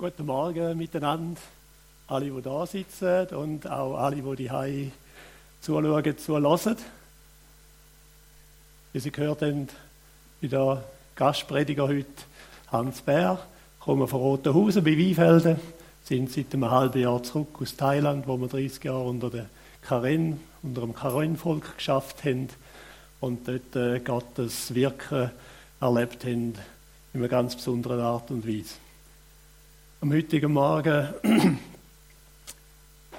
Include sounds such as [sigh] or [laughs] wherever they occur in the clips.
Guten Morgen miteinander, alle, die da sitzen und auch alle, die die zuschauen, zuhören. Wie Sie gehört haben, bin der Gastprediger heute Hans Bär, komme von Rotenhausen bei Weinfelden, sind seit einem halben Jahr zurück aus Thailand, wo wir 30 Jahre unter der Karen, unter dem Karen-Volk geschafft haben und dort äh, Gottes Wirken erlebt haben in einer ganz besonderen Art und Weise. Am heutigen Morgen [clears throat]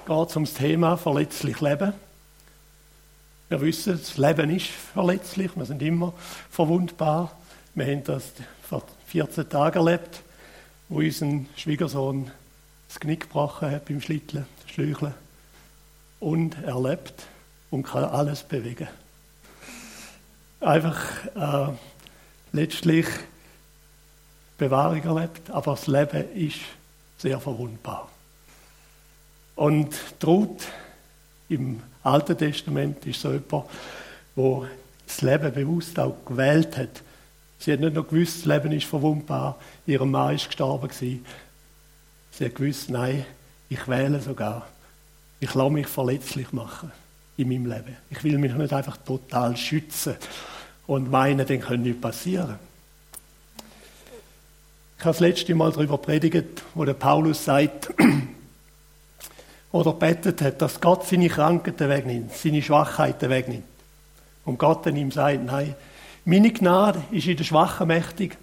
geht es um das Thema verletzlich Leben. Wir wissen, das Leben ist verletzlich, wir sind immer verwundbar. Wir haben das vor 14 Tagen erlebt, wo unser Schwiegersohn das Knick gebrochen hat beim Schlitteln, Schläucheln. Und er lebt und kann alles bewegen. Einfach äh, letztlich Bewahrung erlebt, aber das Leben ist sehr verwundbar. Und Ruth im Alten Testament ist so jemand, wo das Leben bewusst auch gewählt hat. Sie hat nicht nur gewusst, das Leben ist verwundbar, ihr Mann ist gestorben gewesen. Sie hat gewusst, nein, ich wähle sogar. Ich lasse mich verletzlich machen in meinem Leben. Ich will mich nicht einfach total schützen und meinen, dann könnte nichts passieren. Ich habe das letzte Mal darüber predigt, wo der Paulus sagt, [clears throat] oder betet hat, dass Gott seine Krankheiten wegnimmt, seine Schwachheiten wegnimmt. Und Gott dann ihm sagt, nein, meine Gnade ist in der Schwachen mächtig.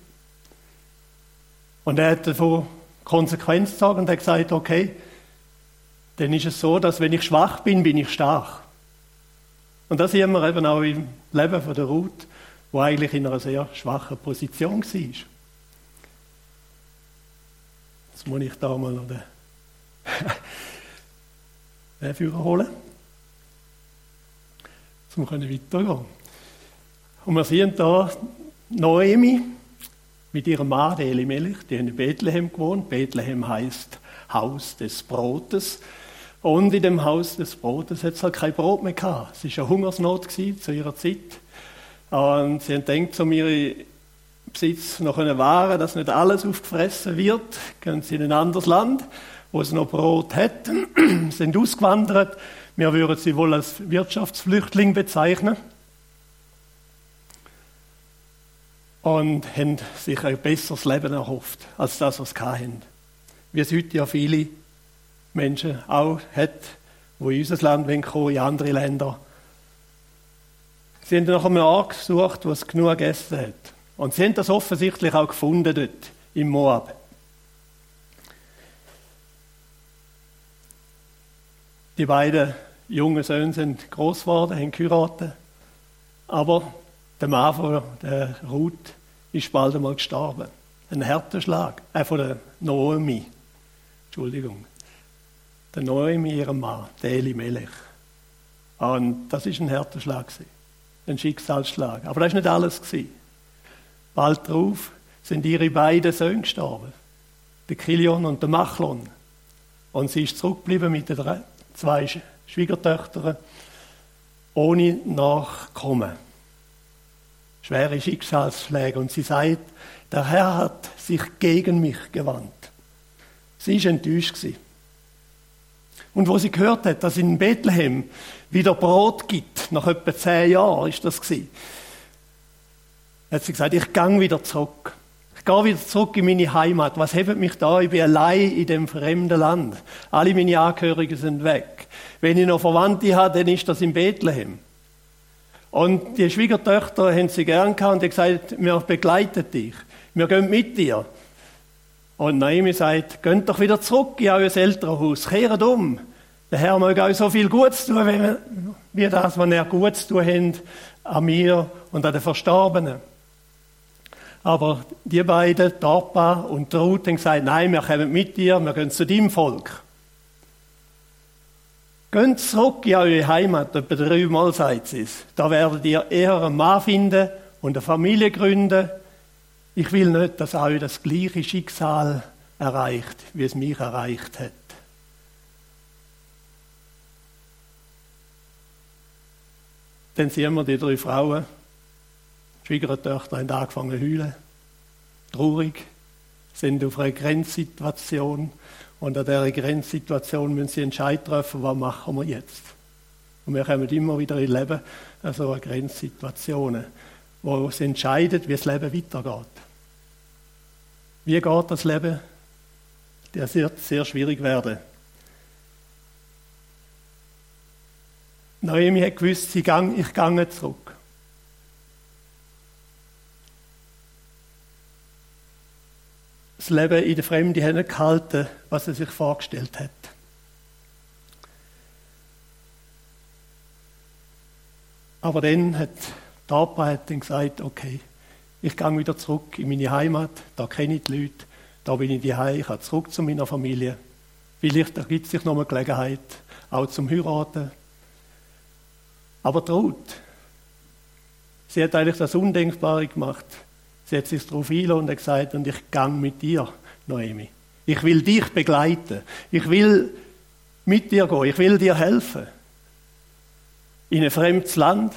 Und er hat davon Konsequenz gezogen und hat gesagt, okay, dann ist es so, dass wenn ich schwach bin, bin ich stark. Und das sehen wir eben auch im Leben von der Ruth, wo eigentlich in einer sehr schwachen Position war. Jetzt muss ich da mal noch den, [laughs] den Führer holen. Können weitergehen. Und wir sehen da Noemi mit ihrem Mann, Elimelech, die in Bethlehem gewohnt. Bethlehem heißt Haus des Brotes. Und in dem Haus des Brotes hat es halt kein Brot mehr gehabt. Es war eine Hungersnot zu ihrer Zeit. Und sie haben gedacht, um ihre Besitz noch wahren dass nicht alles aufgefressen wird. Gehen sie in ein anderes Land, wo es noch Brot hat, [clears throat] sind ausgewandert. Wir würden sie wohl als Wirtschaftsflüchtling bezeichnen. Und haben sich ein besseres Leben erhofft, als das, was sie hatten. Wie es heute ja viele Menschen auch hat, die in unser Land kommen, in andere Länder. Sie haben nach einem Ort gesucht, wo es genug gegessen hat. Und sie haben das offensichtlich auch gefunden dort im Moab. Die beiden jungen Söhne sind groß geworden, haben geheiratet. Aber der Mann von der Ruth ist bald einmal gestorben. Ein Härteschlag. Äh, von der Noemi. Entschuldigung. Der Noemi, ihrem Mann, der Melech. Und das ist ein Härteschlag. Ein Schicksalsschlag. Aber das war nicht alles. Bald darauf sind ihre beiden Söhne gestorben. Der Kilion und der Machlon. Und sie ist zurückgeblieben mit den zwei Schwiegertöchtern ohne Nachkommen. Schwere Schicksalsschläge. Und sie sagt, der Herr hat sich gegen mich gewandt. Sie war enttäuscht. Und wo sie gehört hat, dass in Bethlehem wieder Brot gibt, nach etwa zehn Jahren ist das gewesen, hat sie gesagt, ich gang wieder zurück. Ich gehe wieder zurück in meine Heimat. Was hebt mich da? Ich bin allein in dem fremden Land. Alle meine Angehörigen sind weg. Wenn ich noch Verwandte habe, dann ist das in Bethlehem. Und die Schwiegertöchter haben sie gern gehabt und haben gesagt, wir begleiten dich. Wir gehen mit dir. Und Naomi sagt, geht doch wieder zurück in euer Elternhaus. Kehrt um. Der Herr mag euch so viel Gutes tun, wie das, was er Gutes tun hat an mir und an den Verstorbenen. Aber die beiden, Tapa und Ruth, haben gesagt, nein, wir kommen mit dir, wir gehen zu deinem Volk. Geht zurück in eure Heimat, etwa dreimal sagt es. Da werdet ihr eher einen Mann finden und eine Familie gründen. Ich will nicht, dass euch das gleiche Schicksal erreicht, wie es mich erreicht hat. Dann sehen wir die drei Frauen, die Schwiegertöchter haben angefangen zu heulen traurig. sind auf einer Grenzsituation und an dieser Grenzsituation müssen sie Entscheid treffen, was machen wir jetzt. Und wir kommen immer wieder in Leben an so Grenzsituationen, wo es entscheidet, wie das Leben weitergeht. Wie geht das Leben? Das wird sehr schwierig werden. Naomi hat gewusst, ich gehe zurück. Das Leben in der Fremde hat nicht gehalten, was er sich vorgestellt hat. Aber dann hat die Arbeit gesagt, okay, ich gehe wieder zurück in meine Heimat, da kenne ich die Leute, da bin ich daheim, ich gehe zurück zu meiner Familie. Vielleicht ergibt sich noch eine Gelegenheit, auch zum Heiraten. Aber traut. Sie hat eigentlich das Undenkbare gemacht. Sie hat sich darauf eingeladen und gesagt, und ich gehe mit dir, Noemi. Ich will dich begleiten. Ich will mit dir gehen. Ich will dir helfen. In ein fremdes Land.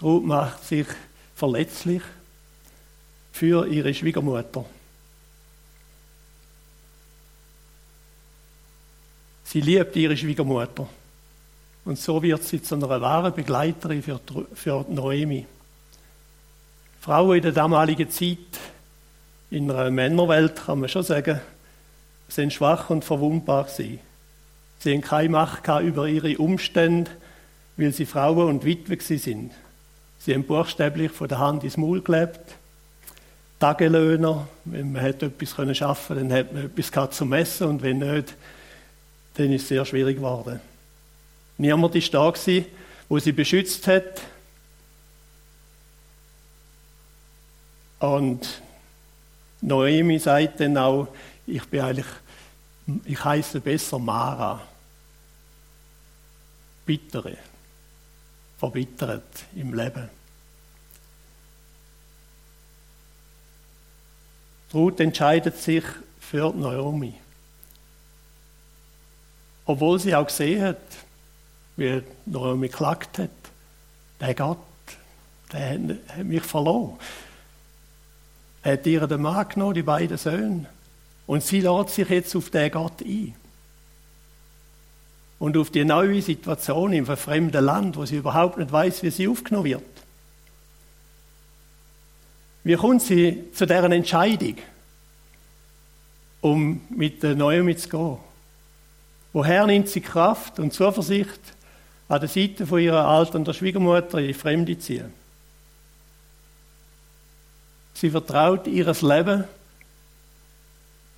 Ruth macht sich verletzlich für ihre Schwiegermutter. Sie liebt ihre Schwiegermutter. Und so wird sie zu einer wahren Begleiterin für, für Noemi. Frauen in der damaligen Zeit, in einer Männerwelt, kann man schon sagen, sind schwach und verwundbar gewesen. Sie haben keine Macht über ihre Umstände, weil sie Frauen und Witwe sind. Sie haben buchstäblich von der Hand ins Maul gelebt. Tagelöhner, wenn man hat etwas können schaffen, dann hat man etwas gehabt zum Essen und wenn nicht, dann ist es sehr schwierig geworden. Niemand ist da gewesen, wo sie beschützt hat. Und Noemi sagt dann auch, ich bin eigentlich, ich heiße besser Mara. Bittere verbittert im Leben. Ruth entscheidet sich für Naomi. Obwohl sie auch gesehen hat, wie Naomi geklagt hat, der Gott, der hat mich verloren. Er hat ihr den Mann genommen, die beiden Söhne. Und sie lädt sich jetzt auf den Gott ein und auf die neue Situation im fremden Land, wo sie überhaupt nicht weiß, wie sie aufgenommen wird. Wie kommt sie zu deren Entscheidung, um mit der Neuen zu gehen? Woher nimmt sie Kraft und Zuversicht, an der Seite von ihrer alternden Schwiegermutter in Fremde ziehen? Sie vertraut ihres Leben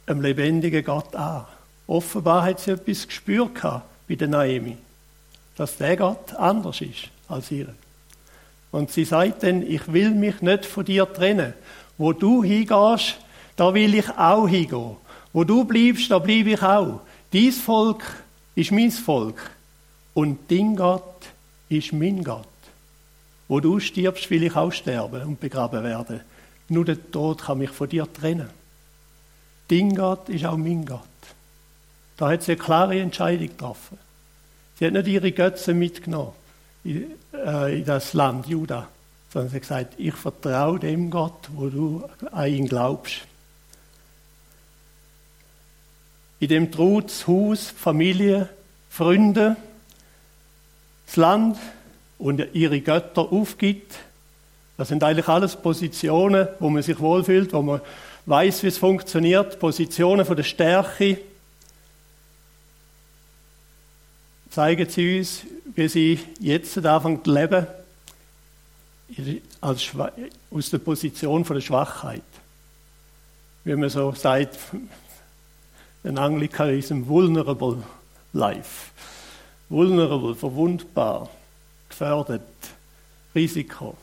einem lebendigen Gott an. Offenbar hat sie etwas gespürt bei der Naomi, dass der Gott anders ist als ihre. Und sie sagt dann, ich will mich nicht von dir trennen. Wo du hingehst, da will ich auch hingehen. Wo du bleibst, da bleibe ich auch. Dies Volk ist mein Volk und dein Gott ist mein Gott. Wo du stirbst, will ich auch sterben und begraben werden. Nur der Tod kann mich von dir trennen. Dein Gott ist auch mein Gott. Da hat sie eine klare Entscheidung getroffen. Sie hat nicht ihre Götze mitgenommen in, äh, in das Land Juda, sondern sie hat gesagt, ich vertraue dem Gott, wo du an ihn glaubst. In dem das Haus, Familie, Freunde, das Land und ihre Götter aufgibt. Das sind eigentlich alles Positionen, wo man sich wohlfühlt, wo man weiß, wie es funktioniert, Positionen von der Stärke, zeigen sie uns, wie sie jetzt anfangen zu leben, aus der Position von der Schwachheit. Wie man so sagt, ein Anglikanism, vulnerable life. Vulnerable, verwundbar, gefährdet, Risiko.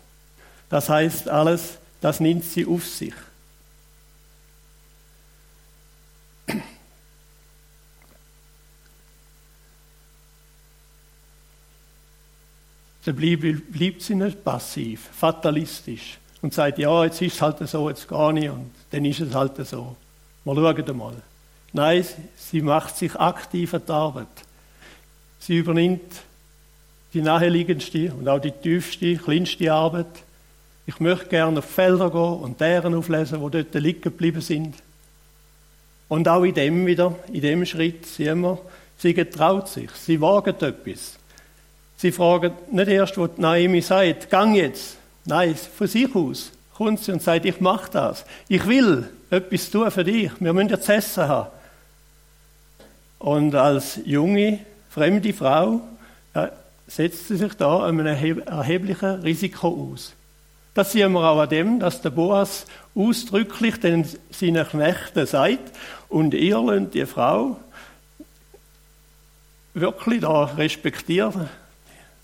Das heißt alles, das nimmt sie auf sich. dann bleibt, sie nicht passiv, fatalistisch und sagt, ja, jetzt ist es halt so, jetzt gar nicht und dann ist es halt so. Wir schauen mal. Nein, sie macht sich aktiv an die Arbeit. Sie übernimmt die naheliegendste und auch die tiefste, kleinste Arbeit Ich möchte gerne auf Felder gehen und deren auflesen, wo dort liegen geblieben sind. Und auch in dem wieder, in dem Schritt sehen wir, sie getraut sich, sie wagen etwas. Sie fragen nicht erst, wo Naomi sagt, gang jetzt. Nein, von sich aus kommt sie und sagt, ich mache das. Ich will etwas tun für dich. Wir müssen jetzt Essen haben. Und als junge, fremde Frau ja, setzt sie sich da einem erheblichen Risiko aus. Das sehen wir auch an dem, dass der Boas ausdrücklich den seinen Knechten sagt, und ihr lernt die Frau wirklich da respektieren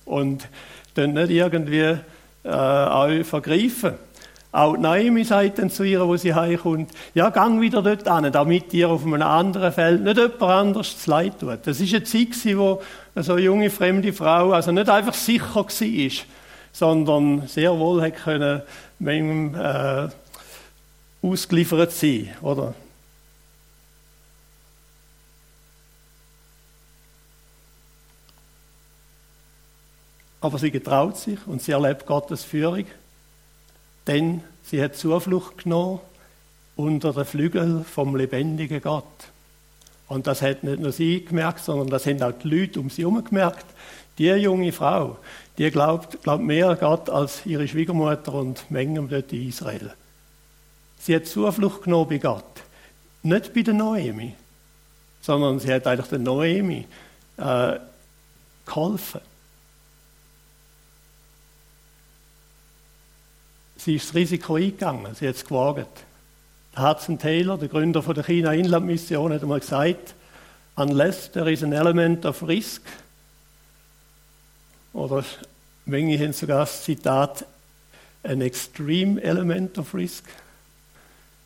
und dann nicht irgendwie äh, euch vergreifen. Auch Naomi sagt dann zu ihr, wo sie heimkommt, ja, gang wieder dort an, damit ihr auf einem anderen Feld nicht jemand anderes zu leid tut. Das ist eine Zeit, wo so eine junge, fremde Frau also nicht einfach sicher war, sondern sehr wohl hätte können manchem äh, ausgeliefert sein, oder? Aber sie getraut sich und sie erlebt Gottes Führung, denn sie hat Zuflucht genommen unter den Flügel vom lebendigen Gott. Und das hat nicht nur sie gemerkt, sondern das haben auch die Leute um sie herum gemerkt. Die junge Frau, die glaubt, glaubt mehr an Gott als ihre Schwiegermutter und Mengen dort in Israel. Sie hat Zuflucht genommen bei Gott. Nicht bei der Noemi, sondern sie hat eigentlich der Noemi äh, geholfen. Sie ist das Risiko eingegangen, sie hat es gewagt. Hudson Taylor, der Gründer von der China-Inlandmission, hat einmal gesagt, unless there is an element of risk, oder manche haben sogar das Zitat, an extreme element of risk,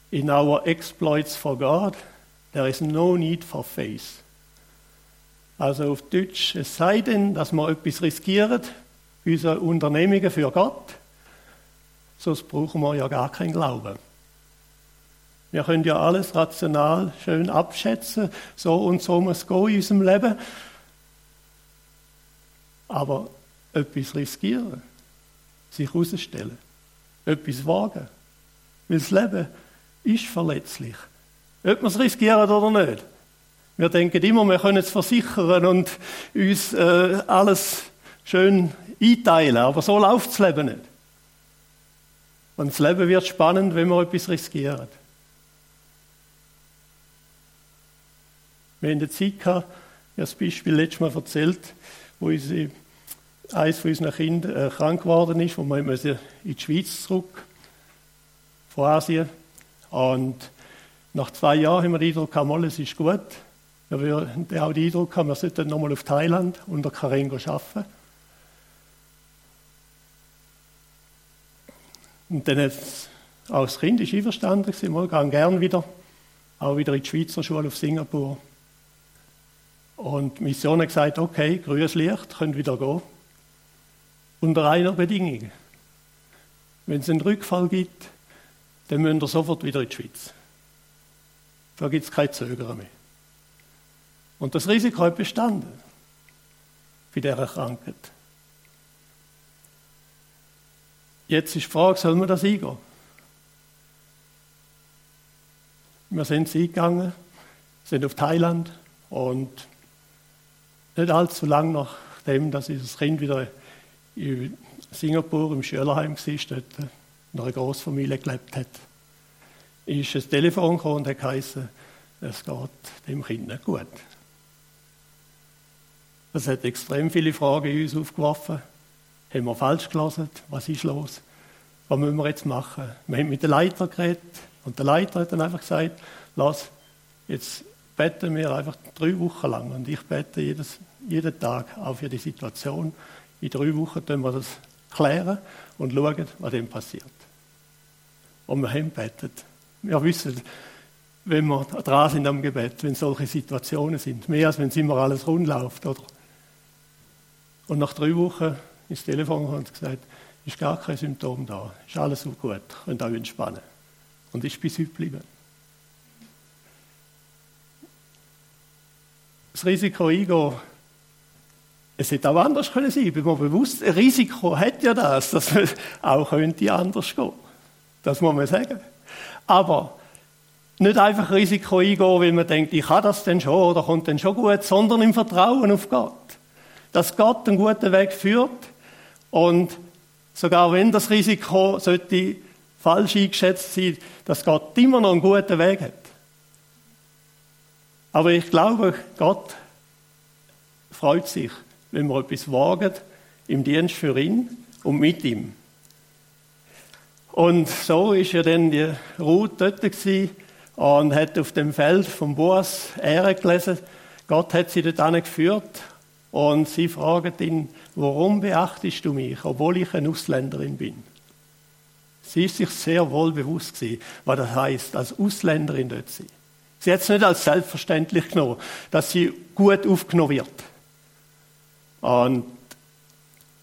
in our exploits for God, there is no need for faith. Also auf Deutsch, es sei denn, dass wir etwas riskieren, unsere Unternehmungen für Gott, sonst brauchen wir ja gar keinen Glauben. Wir können ja alles rational schön abschätzen, so und so muss es gehen in unserem Leben. Aber etwas riskieren, sich herausstellen, etwas wagen. Weil das Leben ist verletzlich. Ob wir es riskieren oder nicht. Wir denken immer, wir können es versichern und uns äh, alles schön einteilen, aber so läuft das Leben nicht. Und das Leben wird spannend, wenn wir etwas riskieren. Wir haben eine Zeit gehabt, ich habe das Beispiel letztes Mal erzählt, wo unsere, eines von unseren Kindern äh, krank geworden ist, wo wir in die Schweiz zurück, von Asien. Und nach zwei Jahren haben wir den Eindruck gehabt, es ist gut. Wir haben auch den Eindruck gehabt, wir sollten nochmal auf Thailand unter Karen arbeiten. Und dann hat auch das Kind ist einverstanden wir gehen gern wieder, auch wieder in die Schweizer Schule auf Singapur. Und die Mission hat gesagt, okay, grünes Licht, könnt wieder gehen. Unter einer Bedingung. Wenn es einen Rückfall gibt, dann müsst ihr sofort wieder in die Schweiz. Da gibt es kein Zögern mehr. Und das Risiko hat bestanden bei dieser Krankheit. Jetzt ist die Frage, soll man das eingehen? Wir sind eingegangen, sind auf Thailand und nicht allzu lang nachdem, dass unser Kind wieder in Singapur im Schülerheim war, dort in einer Großfamilie gelebt hat, ist ein Telefon gekommen und hat geheißen, es geht dem Kind nicht gut. Das hat extrem viele Fragen in uns aufgeworfen. Haben wir falsch gelesen? Was ist los? Was müssen wir jetzt machen? Wir haben mit dem Leiter geredet und der Leiter hat dann einfach gesagt, lass, jetzt beten wir einfach drei Wochen lang und ich bete jedes, jeden Tag auch für die Situation. In drei Wochen können wir das klären und schauen, was dem passiert. Und wir haben betet. Wir wissen, wenn wir dran sind am Gebet, wenn solche Situationen sind, mehr als wenn es immer alles rund läuft. Oder? Und nach drei Wochen ins Telefon und gesagt, ist gar kein Symptom da, ist alles so gut, könnt auch entspannen. Und ist bis heute geblieben. Das Risiko eingehen es hätte auch anders können sein. Bin mir bewusst, ein Risiko hat ja das, dass es auch könnte anders gehen. Das muss man sagen. Aber nicht einfach Risiko eingehen, weil man denkt, ich kann das denn schon oder kommt denn schon gut, sondern im Vertrauen auf Gott. Dass Gott einen guten Weg führt und sogar wenn das Risiko sollte falsch eingeschätzt sein, dass Gott immer noch einen guten Weg hat. Aber ich glaube, Gott freut sich, wenn wir etwas wagen im Dienst für ihn und mit ihm. Und so ist ja dann die Ruth dort und hat auf dem Feld vom Boas Ehre gelesen. Gott hat sie dort geführt und sie fragt ihn, warum beachtest du mich, obwohl ich eine Ausländerin bin? Sie ist sich sehr wohl bewusst gewesen, was das heißt, als Ausländerin dort zu sein. Sie hat es nicht als selbstverständlich genommen, dass sie gut aufgenommen wird. Und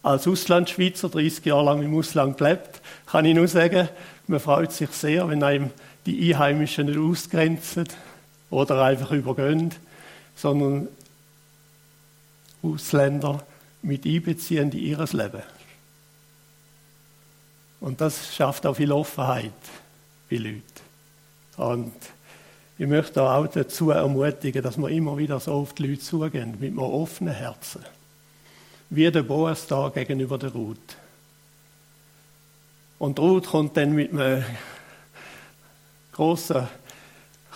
als Auslandschweizer, 30 Jahre lang im Ausland gelebt, kann ich nur sagen, man freut sich sehr, wenn einem die Einheimischen nicht ausgrenzen oder einfach übergehen, sondern Ausländer mit einbeziehen in ihr Leben. Und das schafft auch viel Offenheit bei Leuten. Und ich möchte auch dazu ermutigen, dass wir immer wieder so auf die Leute zugehen, mit einem offenen Herzen. Wie der Boas da gegenüber der Ruth. Und Ruth kommt dann mit einem großen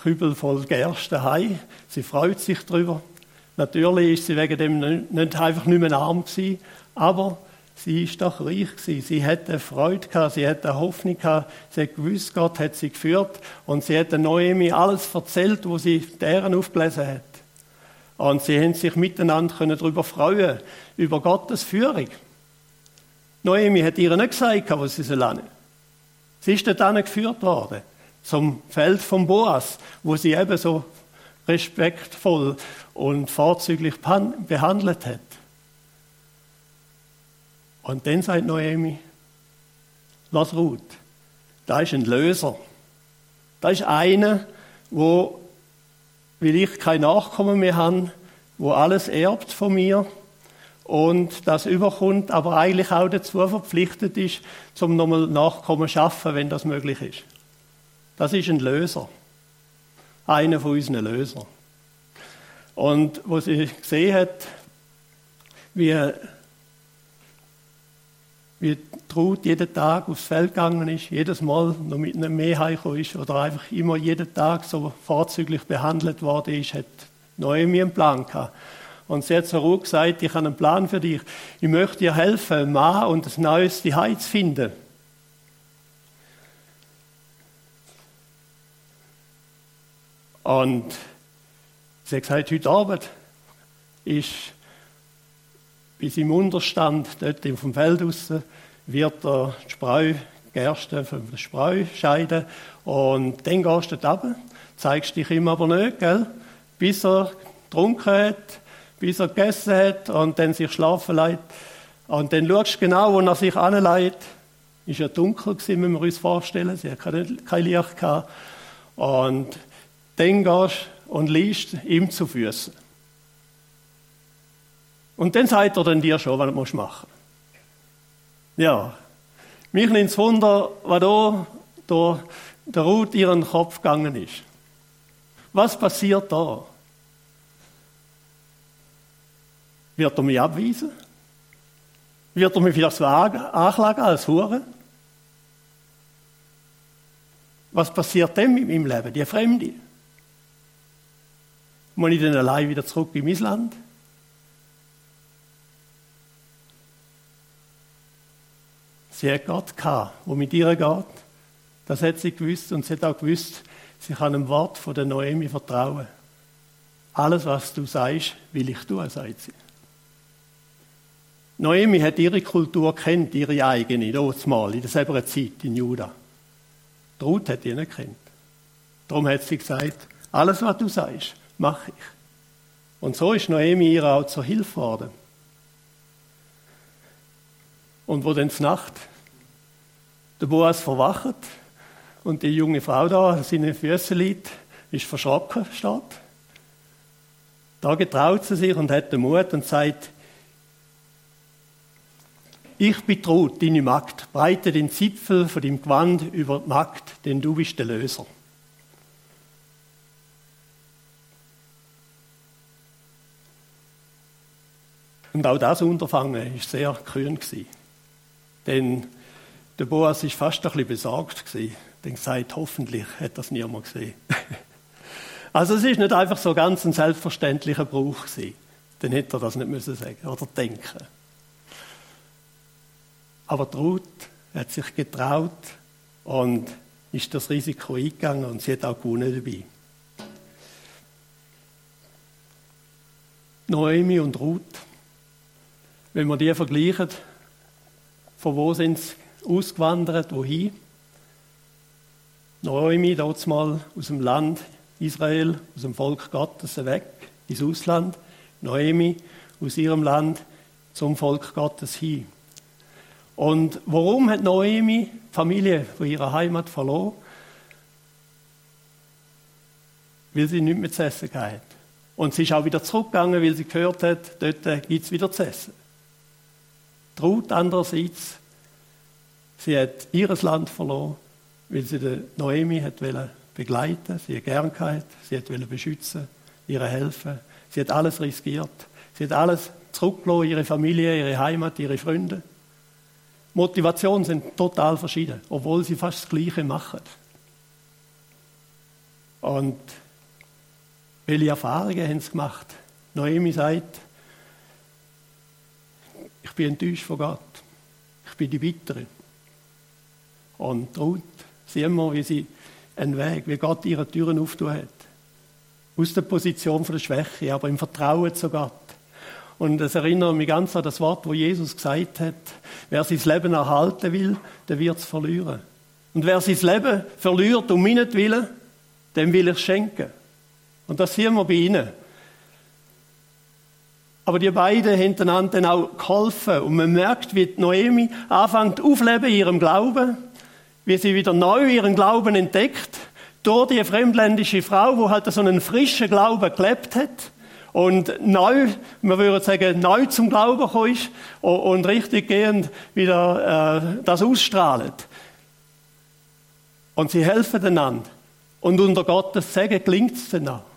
Kübel voll Gerste heim. Sie freut sich darüber. Natürlich ist sie wegen dem nicht einfach nicht mehr arm gewesen, aber sie ist doch reich gewesen. Sie hatte Freude gehabt, sie hatte Hoffnung gehabt, sie hat gewusst, Gott hat sie geführt und sie hat Noemi alles erzählt, wo sie deren aufgelesen hat. Und sie haben sich miteinander darüber freuen, über Gottes Führung. Noemi hat ihr nicht gesagt, wo sie soll Sie ist dort geführt worden, zum Feld von Boas, wo sie eben so respektvoll und vorzüglich behandelt hat. Und dann sagt Noemi, lass Ruth, da ist ein Löser. Da ist einer, wo, weil ich kein Nachkommen mehr habe, wo alles erbt von mir und das überkommt, aber eigentlich auch dazu verpflichtet ist, zum nochmal Nachkommen zu schaffen, wenn das möglich ist. Das ist ein Löser. Einer von unseren Lösern. Und wo sie gesehen hat, wie wie Ruth jeden Tag aufs Feld gegangen ist, jedes Mal noch mit einem Mehr ist oder einfach immer jeden Tag so vorzüglich behandelt worden ist, hat Noemi einen Plan gehabt. Und sie hat so Ruth gesagt, ich habe einen Plan für dich. Ich möchte dir helfen, einen und ein neues Zuhause zu finden. Und sie hat gesagt, heute Abend ist bis im Unterstand, dort vom Feld raus, wird der Spreu, Gerste der Spreu scheiden. Und dann gehst du dort runter, zeigst dich ihm aber nicht, gell? bis er getrunken hat, bis er gegessen hat und dann sich schlafen legt. Und dann schaust du genau, wo er sich anlegt. Ist ja dunkel wenn wir uns vorstellen. Sie hat kein Licht. Und dann gehst und liest ihm zu Füßen. Und dann sagt er dann dir schon, was du machen musst. Ja. Mich nimmt es Wunder, was da durch der Ruth ihren Kopf gegangen ist. Was passiert da? Wird er mich abweisen? Wird er mich vielleicht anklagen als Hure? Was passiert denn mit meinem Leben, die Fremde? Muss ich dann allein wieder zurück in mein Land? Sie hat Gott gehabt, wo mit ihr geht. Das hat sie gewusst und sie hat auch gewusst, sie kann dem Wort von der Noemi vertrauen. Alles, was du sagst, will ich tun, sagt sie. Noemi hat ihre Kultur kennt, ihre eigene, mal, in derselben Zeit in Juda. Die Ruth hat die nicht kennt. Darum hat sie gesagt, alles, was du sagst, mache ich. Und so ist Noemi ihr auch zur Hilfe geworden. Und wo dann Nacht der Boas verwacht und die junge Frau da an seinen Füßen liegt, ist verschrocken, steht. Da getraut sie sich und hat den Mut und sagt, ich Ruth, deine Magd, breite den Zipfel von dem Gewand über die Magd, denn du bist der Löser. Und auch das Unterfangen war sehr kühn. Denn der Boas war fast ein bisschen besorgt. Denn gesagt, hoffentlich hat das niemand gesehen. [laughs] also es ist nicht einfach so ganz ein selbstverständlicher Brauch gewesen. Dann hätte er das nicht müssen sagen oder denken. Aber Ruth hat sich getraut und ist das Risiko eingegangen und sie hat auch gewonnen dabei. Noemi und Ruth, wenn wir die vergleichen, von wo sind sie ausgewandert, wohin? Noemi, dort mal aus dem Land Israel, aus dem Volk Gottes weg, ins Ausland. Noemi aus ihrem Land zum Volk Gottes hin. Und warum hat Noemi die Familie von ihrer Heimat verloren? Weil sie nicht mehr zu essen hat. Und sie ist auch wieder zurückgegangen, weil sie gehört hat, dort gibt es wieder zu essen. Traut andererseits, sie hat ihres Land verloren, weil sie die Noemi hat begleiten sie hat gern gehabt, sie hat beschützen, ihre helfen. Sie hat alles riskiert. Sie hat alles zurückgelassen, ihre Familie, ihre Heimat, ihre Freunde. Motivationen sind total verschieden, obwohl sie fast das Gleiche machen. Und welche Erfahrungen haben sie gemacht? Noemi sagt, ich bin enttäuscht von Gott. Ich bin die Bittere. Und Ruth, sehen wir, wie sie einen Weg, wie Gott ihre Türen auftun hat. Aus der Position von der Schwäche, aber im Vertrauen zu Gott. Und es erinnert mich ganz an das Wort, wo Jesus gesagt hat, wer sein Leben erhalten will, der wird es verlieren. Und wer sein Leben verliert um meinetwillen, dem will ich schenken. Und das sehen wir bei ihnen. Aber die beiden haben einander dann auch geholfen. Und man merkt, wie Noemi anfängt aufleben in ihrem Glauben, wie sie wieder neu ihren Glauben entdeckt, durch die fremdländische Frau, wo halt so einen frischen Glauben gelebt hat und neu, man würde sagen, neu zum Glauben gekommen ist und richtig gehend wieder äh, das ausstrahlt. Und sie helfen einander. Und unter Gottes Segen gelingt es dann auch.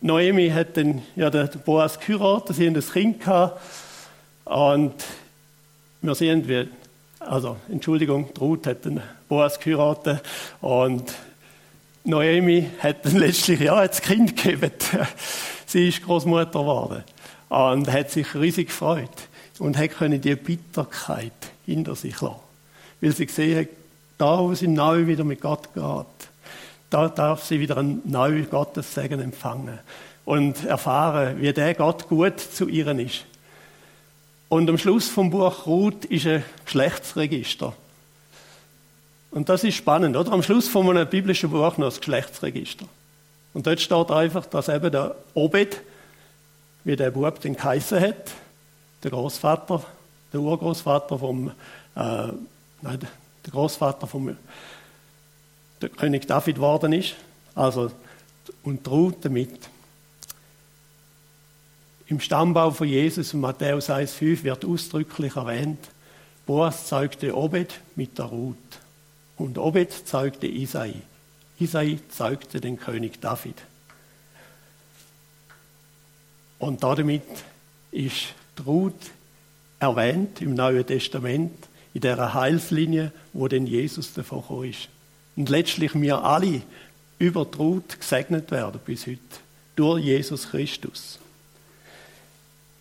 Noemi hat dann ja, den Boas geheiratet, sie haben ein Kind gehabt. Und wir sehen, wie, also, Entschuldigung, Ruth hat den Boas geheiratet und Noemi hat dann [laughs] letztlich ja das Kind gegeben. [laughs] Sie ist Großmutter geworden und hat sich riesig gefreut und hat können die Bitterkeit hinter sich lassen, weil sie gesehen hat, da wo sie neu wieder mit Gott geht, da darf sie wieder ein neues Gottessegen empfangen und erfahren, wie der Gott gut zu ihr ist. Und am Schluss vom Buch Ruth ist ein Geschlechtsregister. Und das ist spannend, oder? Am Schluss von einem biblischen Buch noch das Geschlechtsregister. Und dort steht einfach, dass eben der Obed, wie der Bub den Kaiser hat, der Großvater, der Urgroßvater vom, äh, nein, der Großvater vom der König David geworden ist. Also, und traut damit. Im Stammbau von Jesus in Matthäus 1,5 wird ausdrücklich erwähnt, Boas zeugte Obed mit der Ruth. Und Obed zeugte Isai. Isai zeugte den König David. Und damit ist die Ruth erwähnt im Neuen Testament, in der Heilslinie, wo denn Jesus davon ist. Und letztlich wir alle über die gesegnet werden bis heute. Durch Jesus Christus.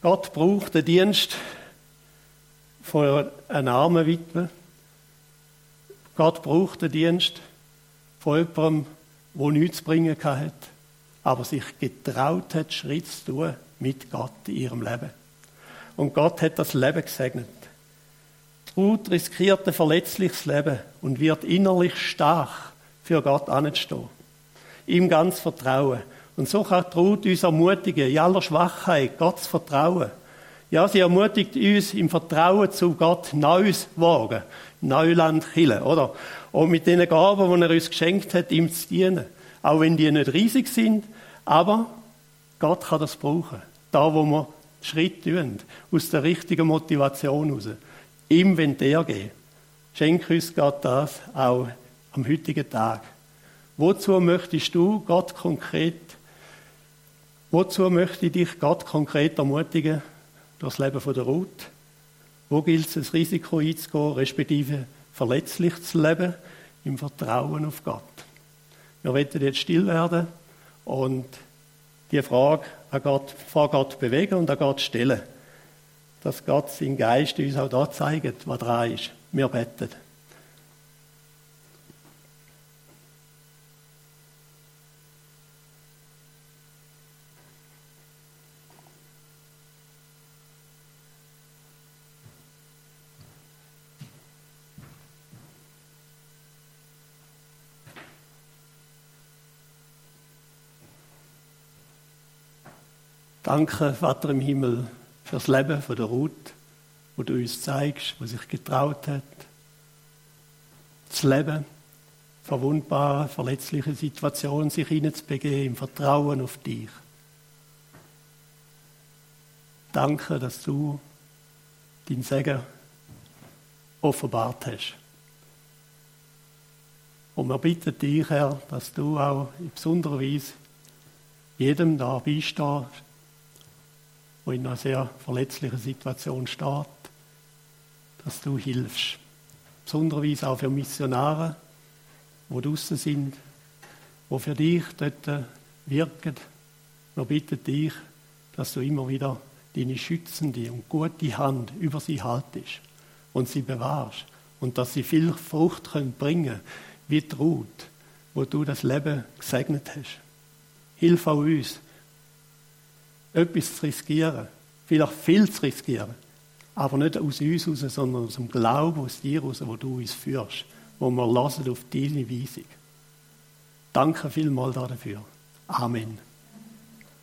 Gott braucht den Dienst von einer armen Witwe. Gott braucht den Dienst von jemandem, der nichts zu bringen hat, aber sich getraut hat, Schritt zu tun mit Gott in ihrem Leben. Und Gott hat das Leben gesegnet. Ruth riskiert ein verletzliches Leben und wird innerlich stark für Gott anzustehen. Ihm ganz vertrauen und so kann Ruth uns ermutigen, in aller Schwachheit Gott zu vertrauen. Ja, sie ermutigt uns im Vertrauen zu Gott Neues wagen. Neuland killen, oder? Und mit den Gaben, die er uns geschenkt hat, ihm zu dienen. Auch wenn die nicht riesig sind, aber Gott kann das brauchen. Da, wo wir Schritt tun, aus der richtigen Motivation heraus, ihm gehen. Schenk uns Gott das auch am heutigen Tag. Wozu möchtest du Gott konkret, wozu möchte dich Gott konkret ermutigen durchs Leben von der Ruth? Wo gilt es, das Risiko einzugehen, respektive verletzlich zu leben, im Vertrauen auf Gott? Wir werden jetzt still werden und die Frage an Gott, vor Gott bewegen und an Gott stellen. Dass Gott sein Geist uns auch da zeigt, was dran ist. Wir beten. Danke, Vater im Himmel, fürs Leben von der Ruth, wo du uns zeigst, wo sich getraut hat, das Leben, verwundbare, verletzliche Situationen sich hineinzubegeben, im Vertrauen auf dich. Danke, dass du dein Segen offenbart hast. Und wir bitten dich, Herr, dass du auch in besonderer Weise jedem da beistehst, wo in einer sehr verletzlichen Situation steht, dass du hilfst. Besonderweise auch für Missionare, die draußen sind, die für dich dort wirken. Wir bitten dich, dass du immer wieder deine schützende und gute Hand über sie haltest und sie bewahrst und dass sie viel Frucht können bringen wie die Ruth, wo du das Leben gesegnet hast. Hilf auch uns, etwas zu riskieren, vielleicht viel zu riskieren, aber nicht aus uns heraus, sondern aus dem Glauben aus dir heraus, wo du uns führst, wo wir lassen auf deine Weisung. Danke vielmals dafür. Amen.